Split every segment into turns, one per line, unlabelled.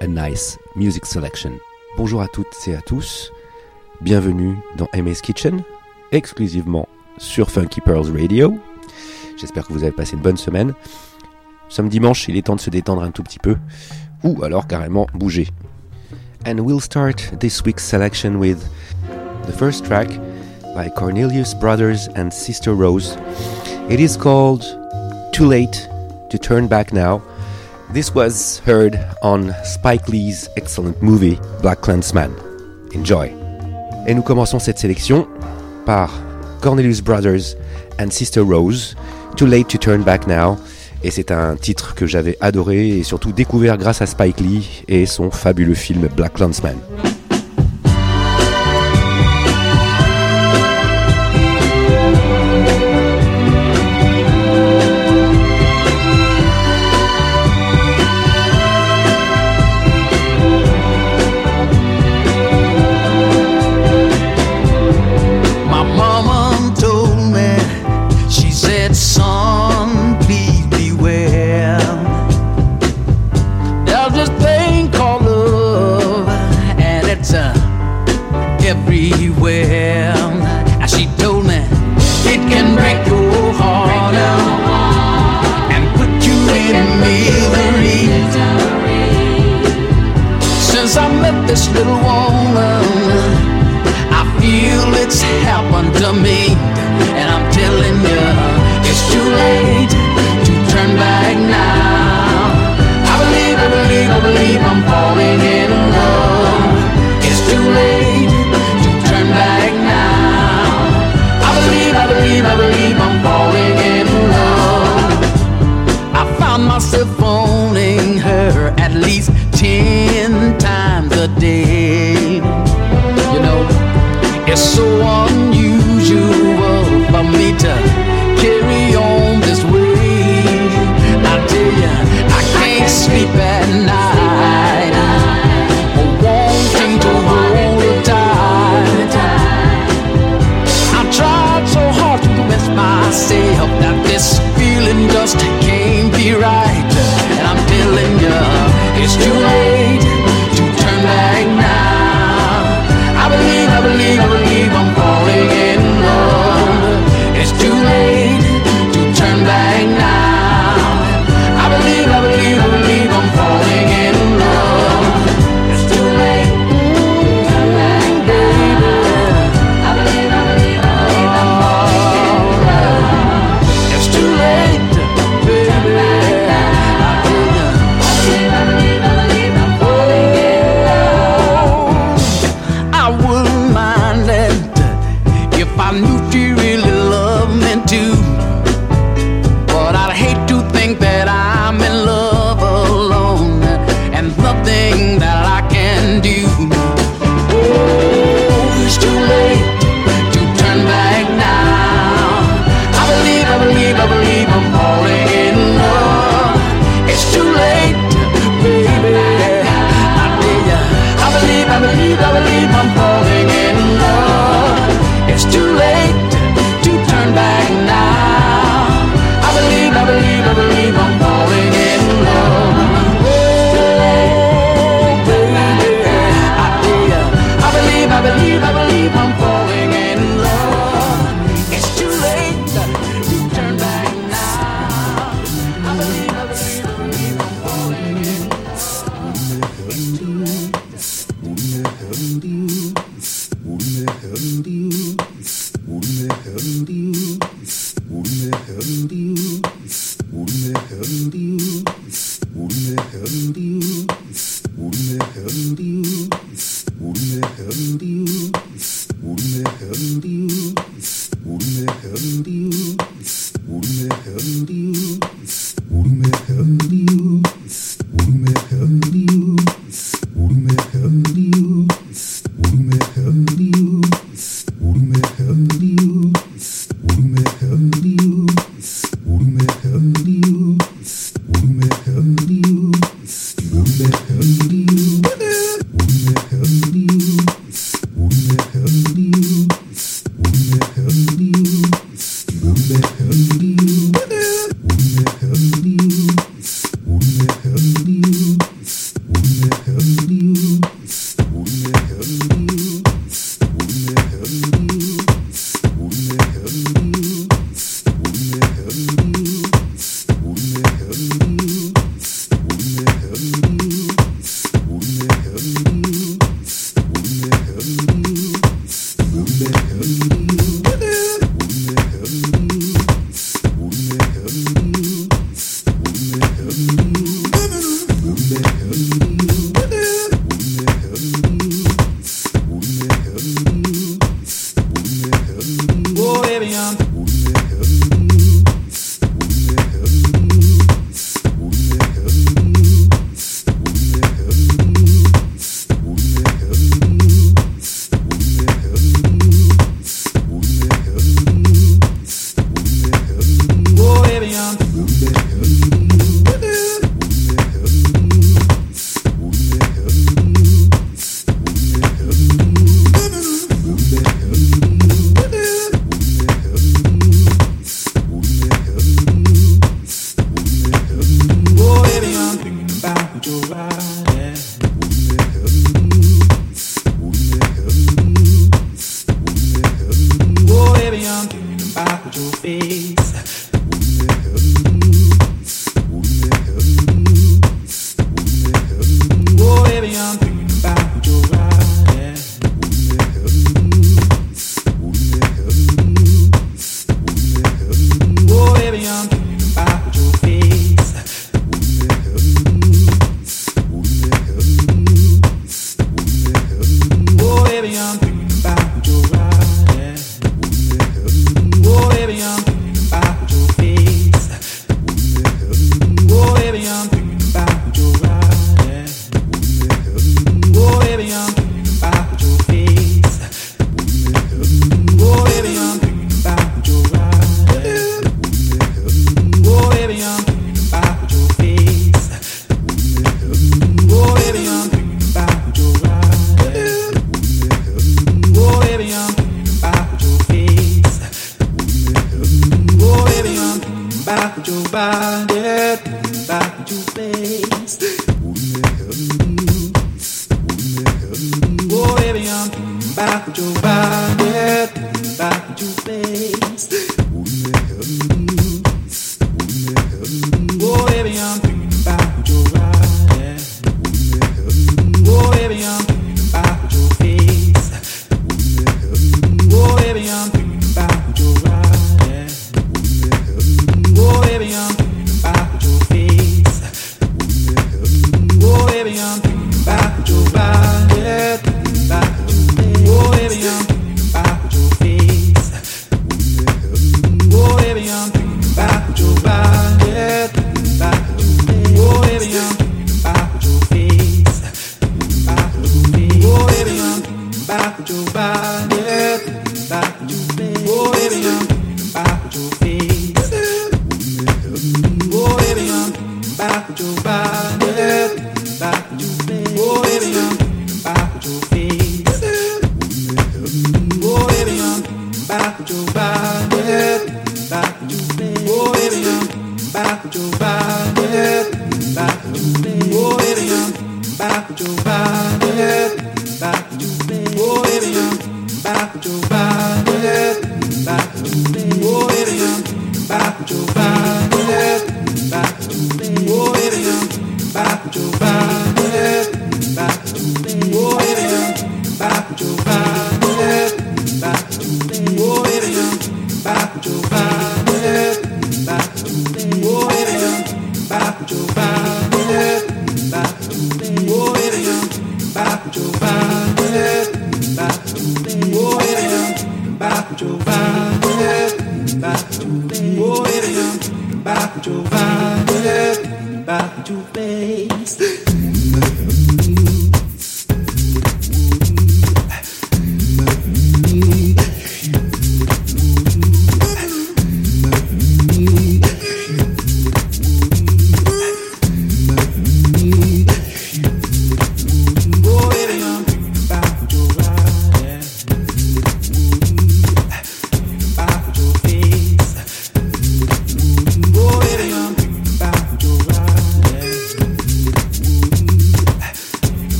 a nice music selection. Bonjour à toutes et à tous. Bienvenue dans Amy's Kitchen, exclusivement sur Funky Pearls Radio. J'espère que vous avez passé une bonne semaine. Sommes dimanche, il est temps de se détendre un tout petit peu, ou alors carrément bouger. And we'll start this week's selection with the first track by Cornelius Brothers and Sister Rose. It is called Too Late to Turn Back Now. This was heard on Spike Lee's excellent movie Black Clansman. Enjoy. Et nous commençons cette sélection par Cornelius Brothers and Sister Rose. Too Late to Turn Back Now. Et c'est un titre que j'avais adoré et surtout découvert grâce à Spike Lee et son fabuleux film Black Landsman.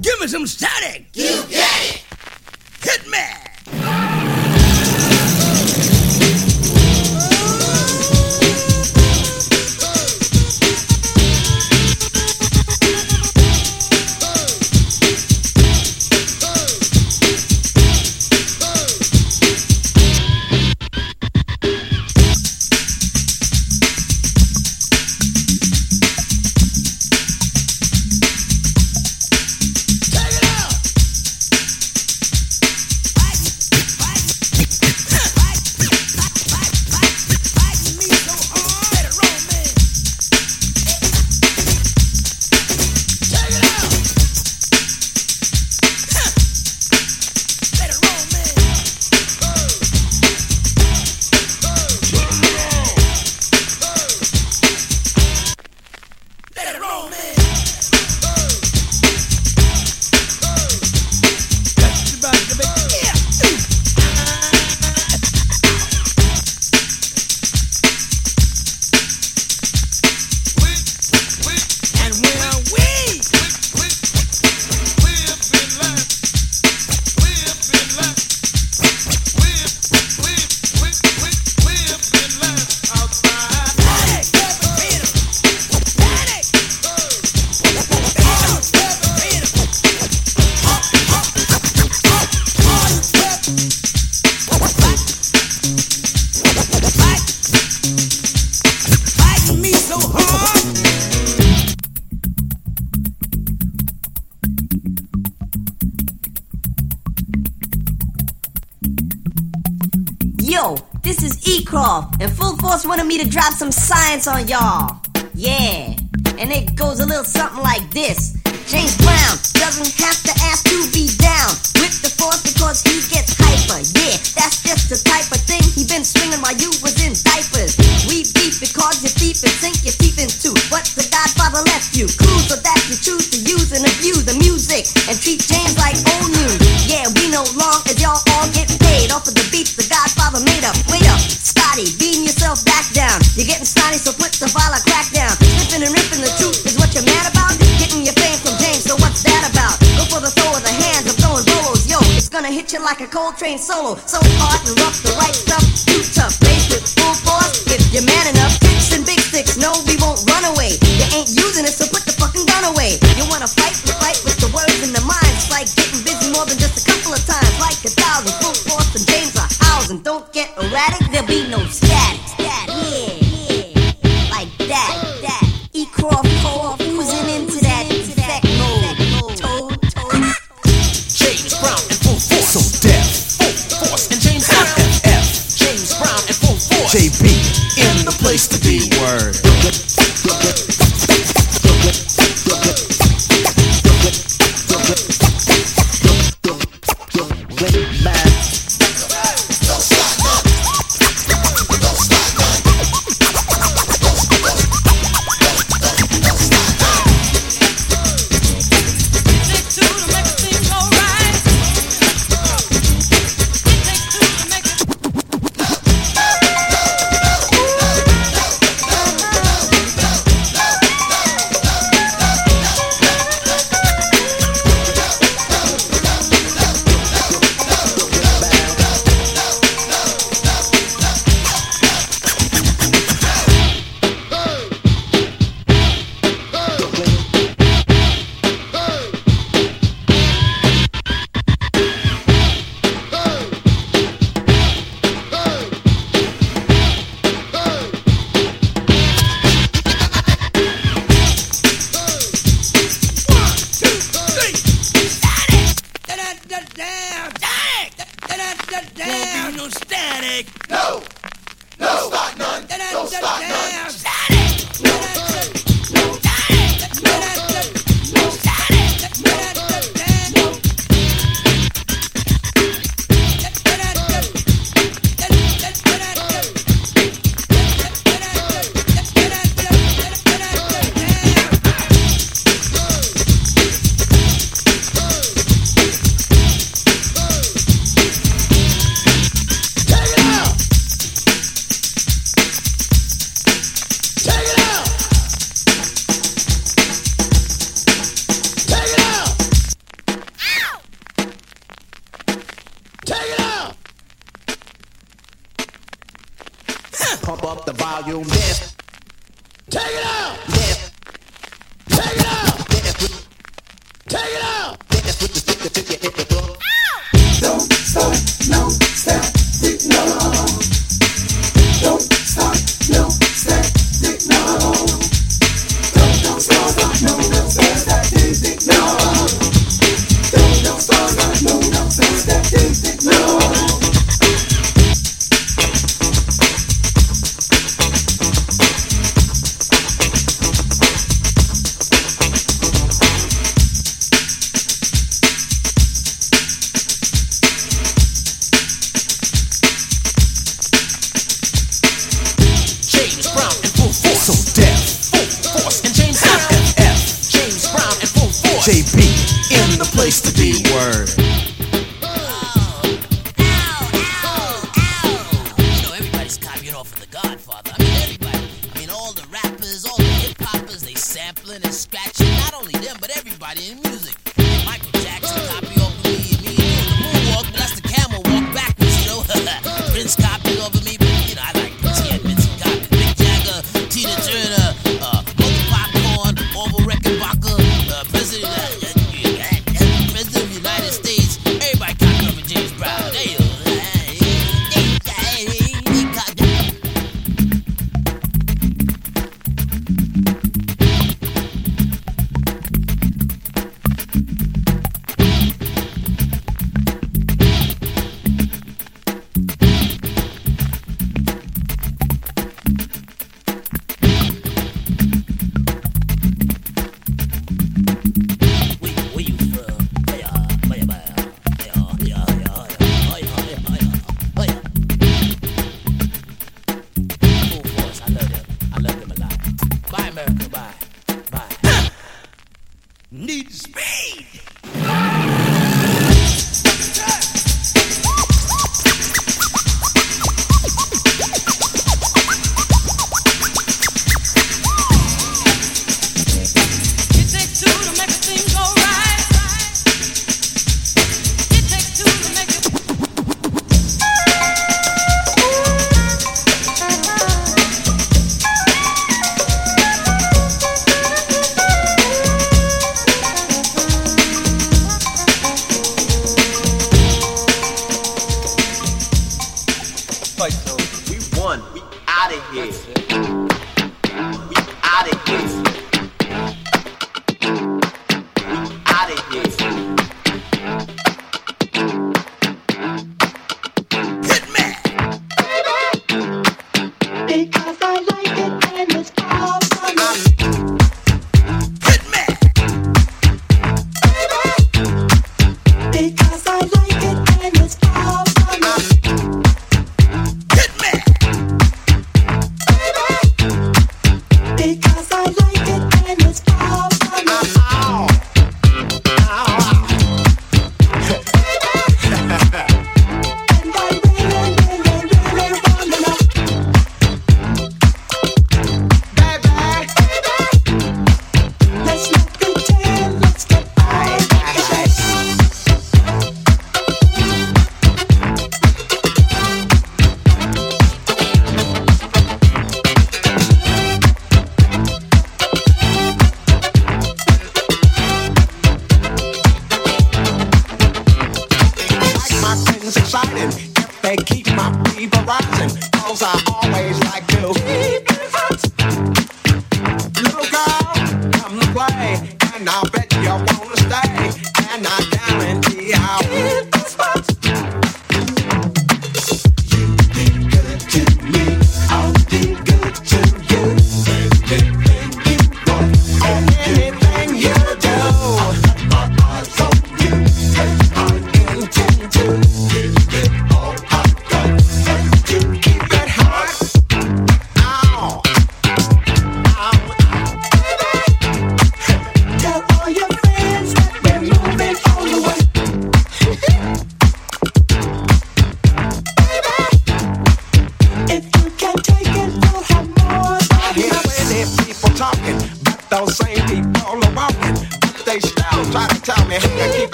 Give me some static!
Yo, this is E-Croft, and Full Force wanted me to drop some science on y'all. Yeah, and it goes a little something like this. James Brown doesn't have to ask to be down with the force because he gets hyper. Yeah, that's just the type of thing he been swinging while you was in diapers. We beef because you're deep and sink your teeth into what the Godfather left you. Clues so that you choose to use and abuse the music and treat James like old news. Yeah, we no long beating yourself back down. You're getting snotty, so put the violent crack down. Sniffing and ripping the truth is what you're mad about. Getting your fame from James, so what's that about? Go for the throw of the hands, I'm throwing bolos. Yo, it's gonna hit you like a Coltrane solo. So hard and rough, the right stuff, too tough. Raised with full force, if you're man enough. Kicks and big sticks, no, we won't run away. You ain't using it, so put the fucking gun away. You wanna fight, erratic, there'll be no static.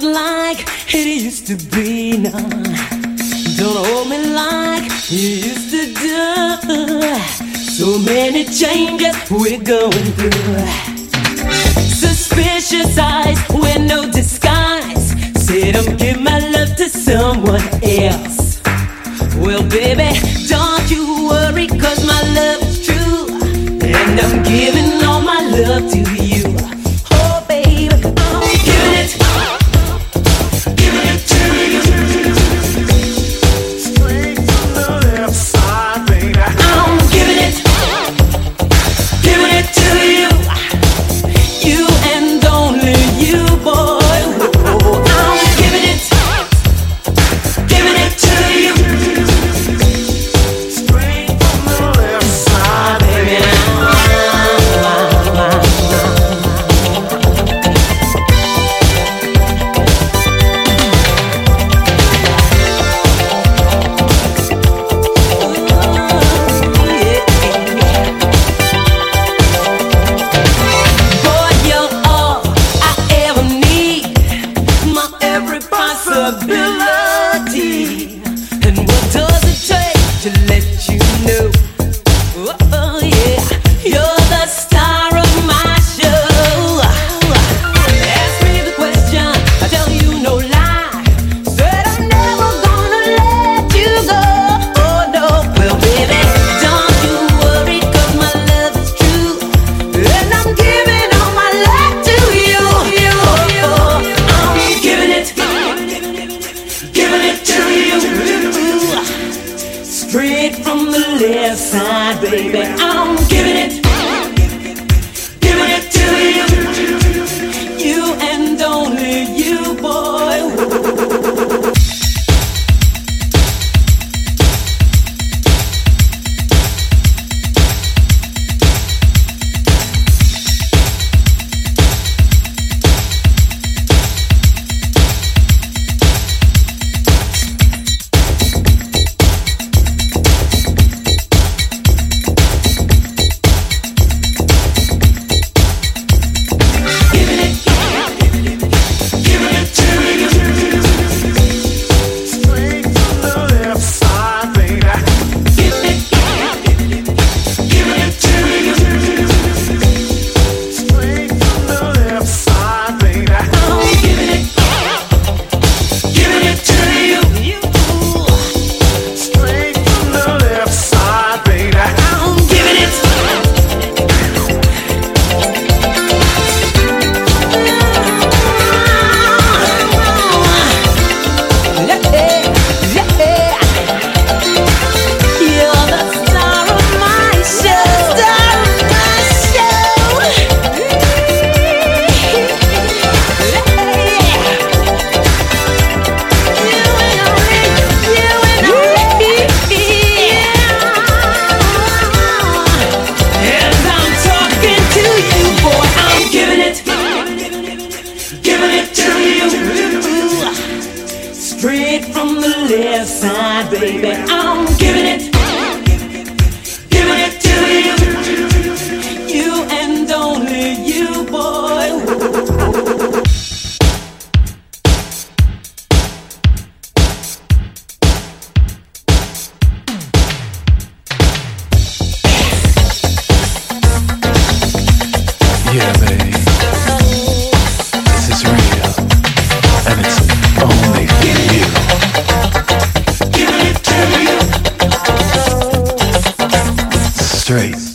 not like
it
used to be now. Don't hold me like you used to do. So many changes we're going through. Suspicious eyes with no disguise. Say don't give my love to someone else. Well, baby, don't you worry, cause my love is true. And I'm giving all my love to you.
left side, baby.
I'm giving it.
straight.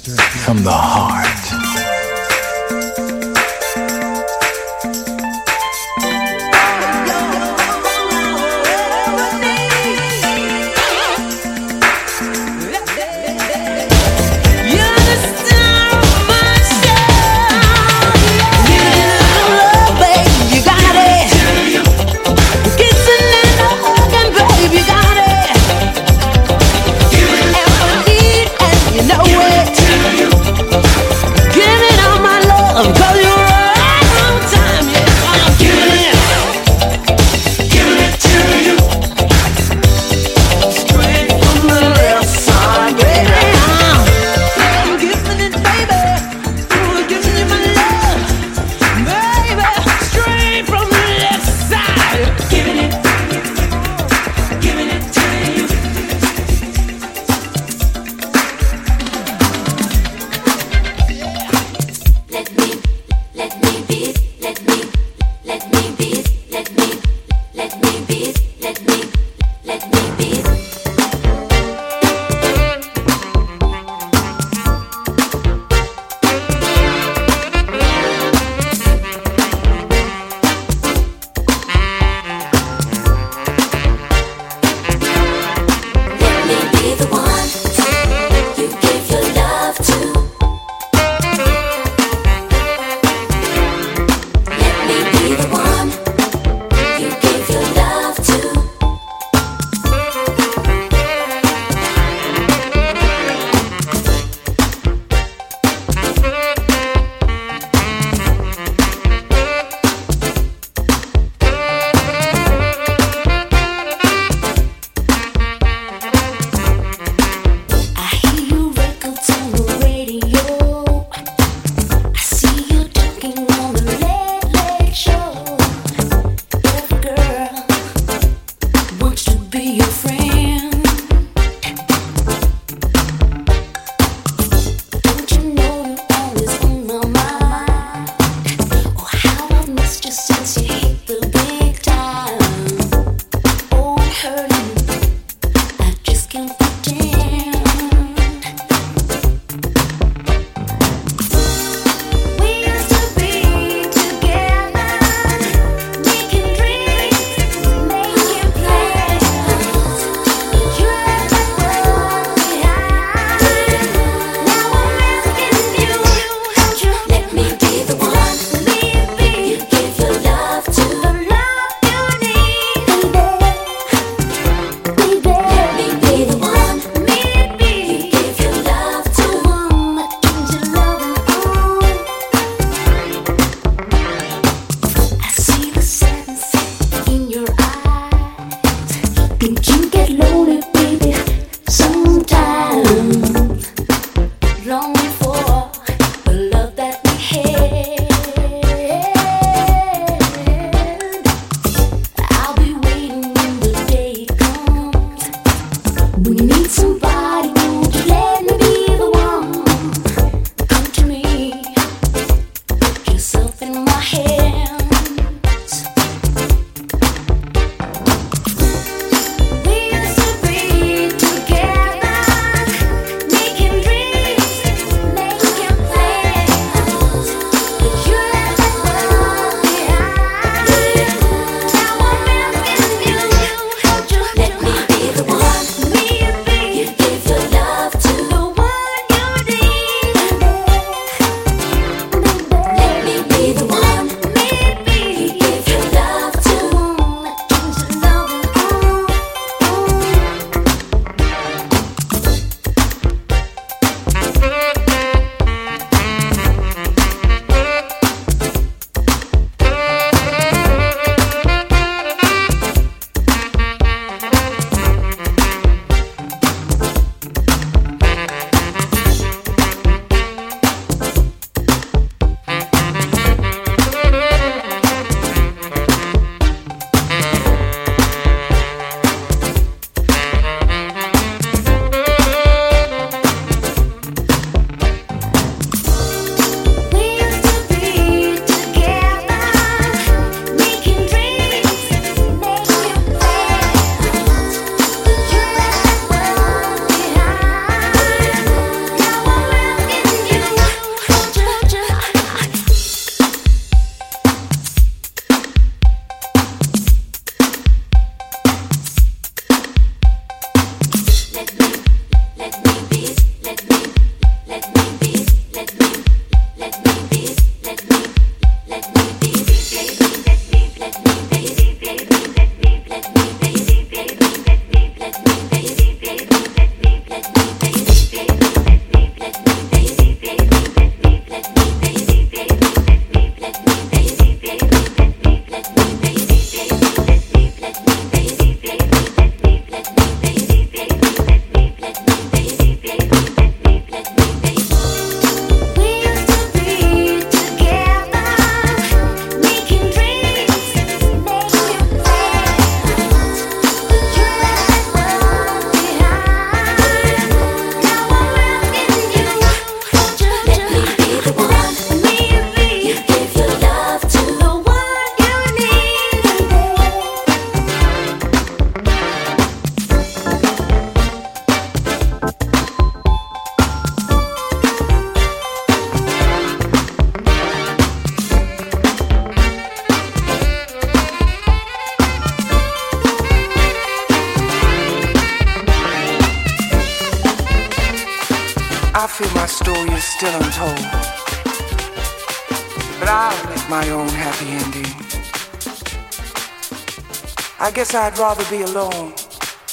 I'd rather be alone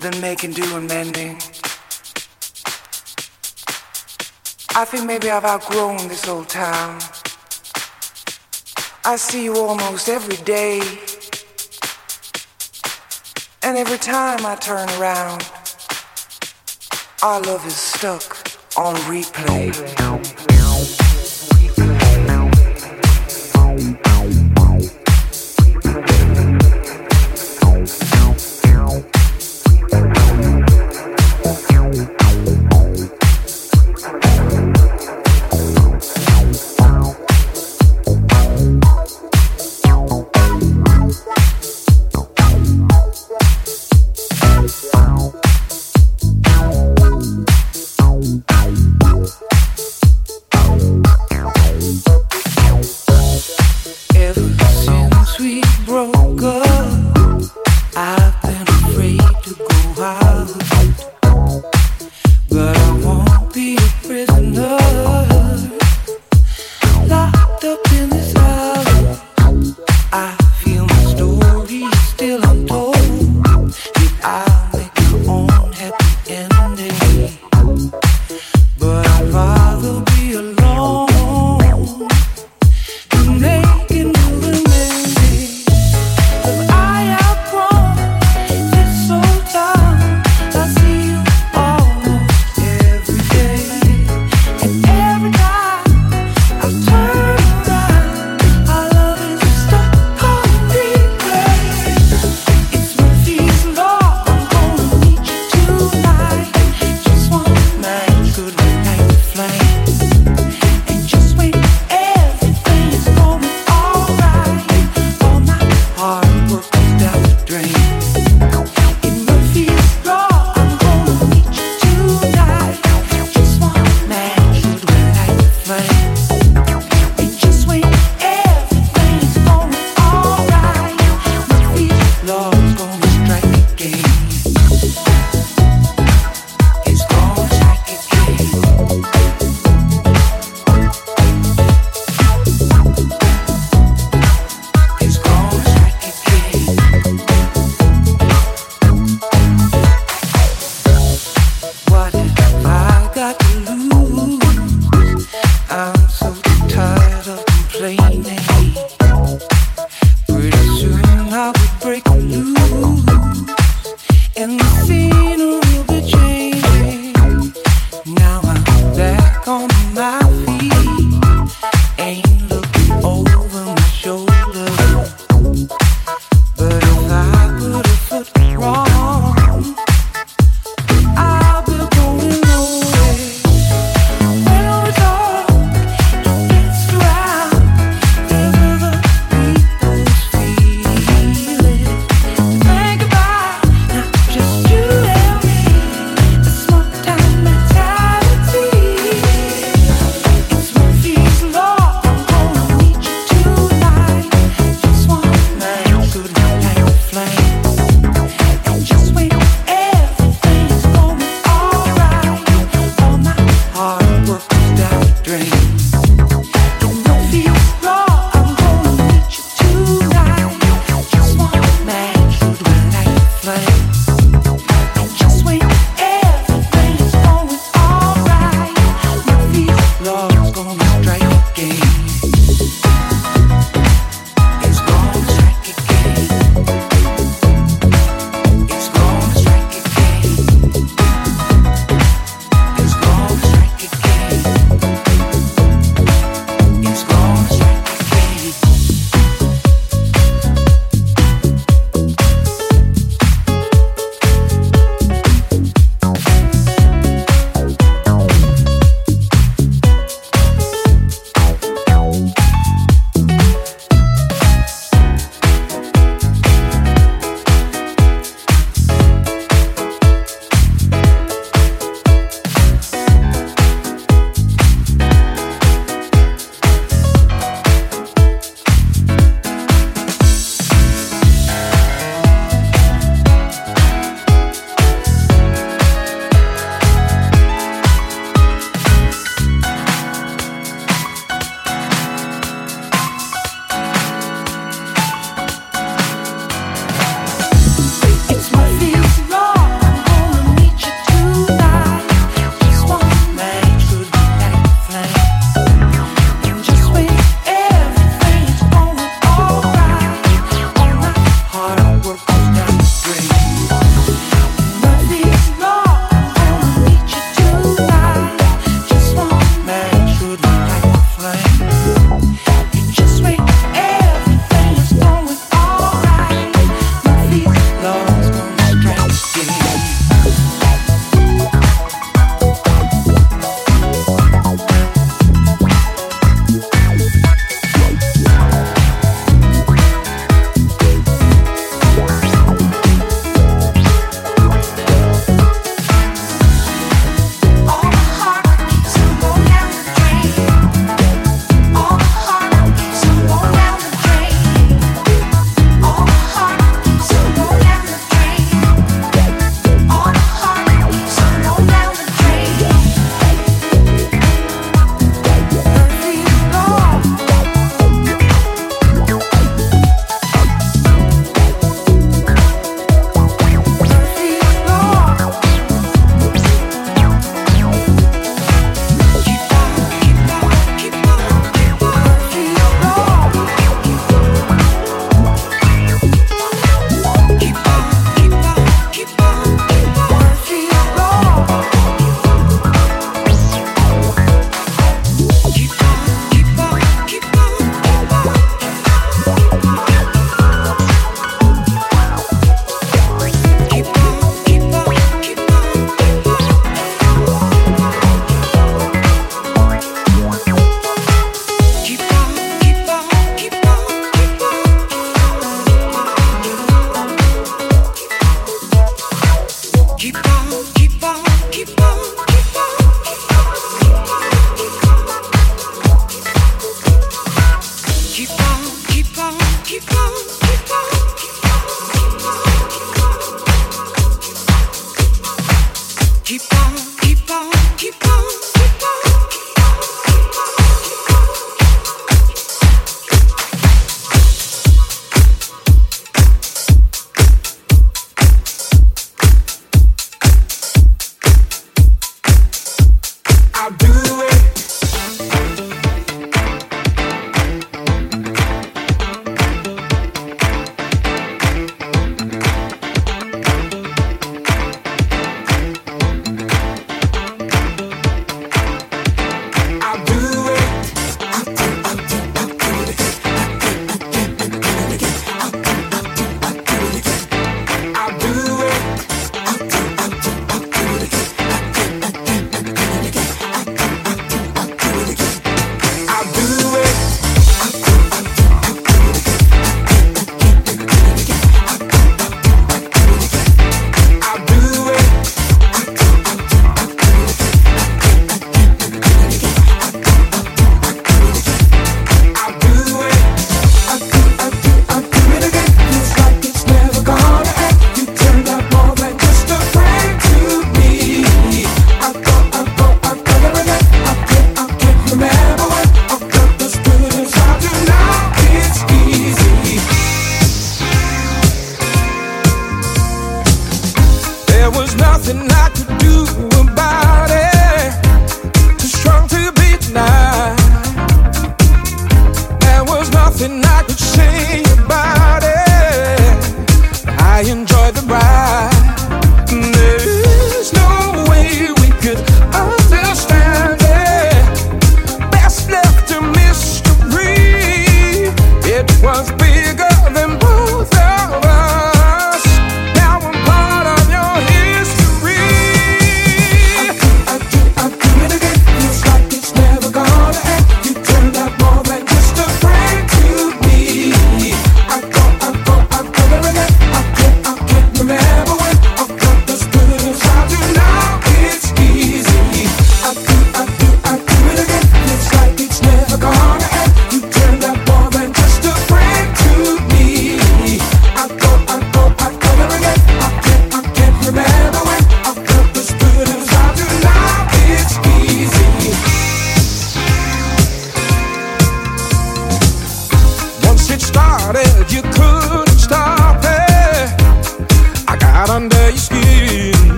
than making do and mending. I think maybe I've outgrown this old town. I see you almost every day. And every time I turn around, our love is stuck on replay.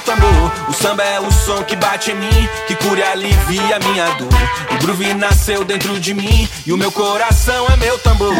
tambor. O samba é o som que bate em mim, que cura e alivia a minha dor. O groove nasceu dentro de mim e o meu coração é meu tambor.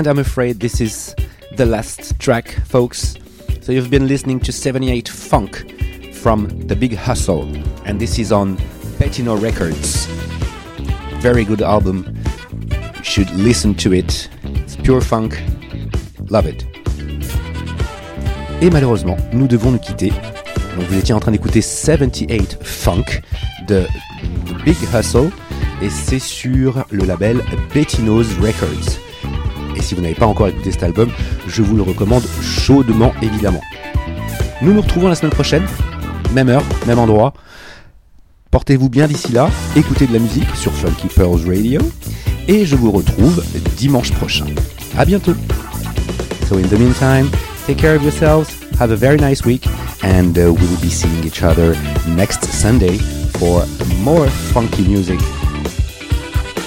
And I'm afraid this is the last track, folks. So you've been listening to 78 Funk from The Big Hustle, and this is on Bettino Records. Very good album. You should listen to it. It's pure funk. Love it. Et malheureusement, nous devons nous quitter. Donc vous étiez en train d'écouter 78 Funk de The Big Hustle et c'est sur le label Bettino's Records. Si vous n'avez pas encore écouté cet album, je vous le recommande chaudement évidemment. Nous nous retrouvons la semaine prochaine, même heure, même endroit. Portez-vous bien d'ici là, écoutez de la musique sur Funky Pearls Radio et je vous retrouve dimanche prochain. À bientôt. So in the meantime, take care of yourselves, have a very nice week and uh, we will be seeing each other next Sunday for more funky music.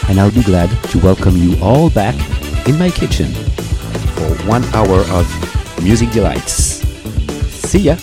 And I'll be glad to welcome you all back in my kitchen for one hour of music delights. See ya!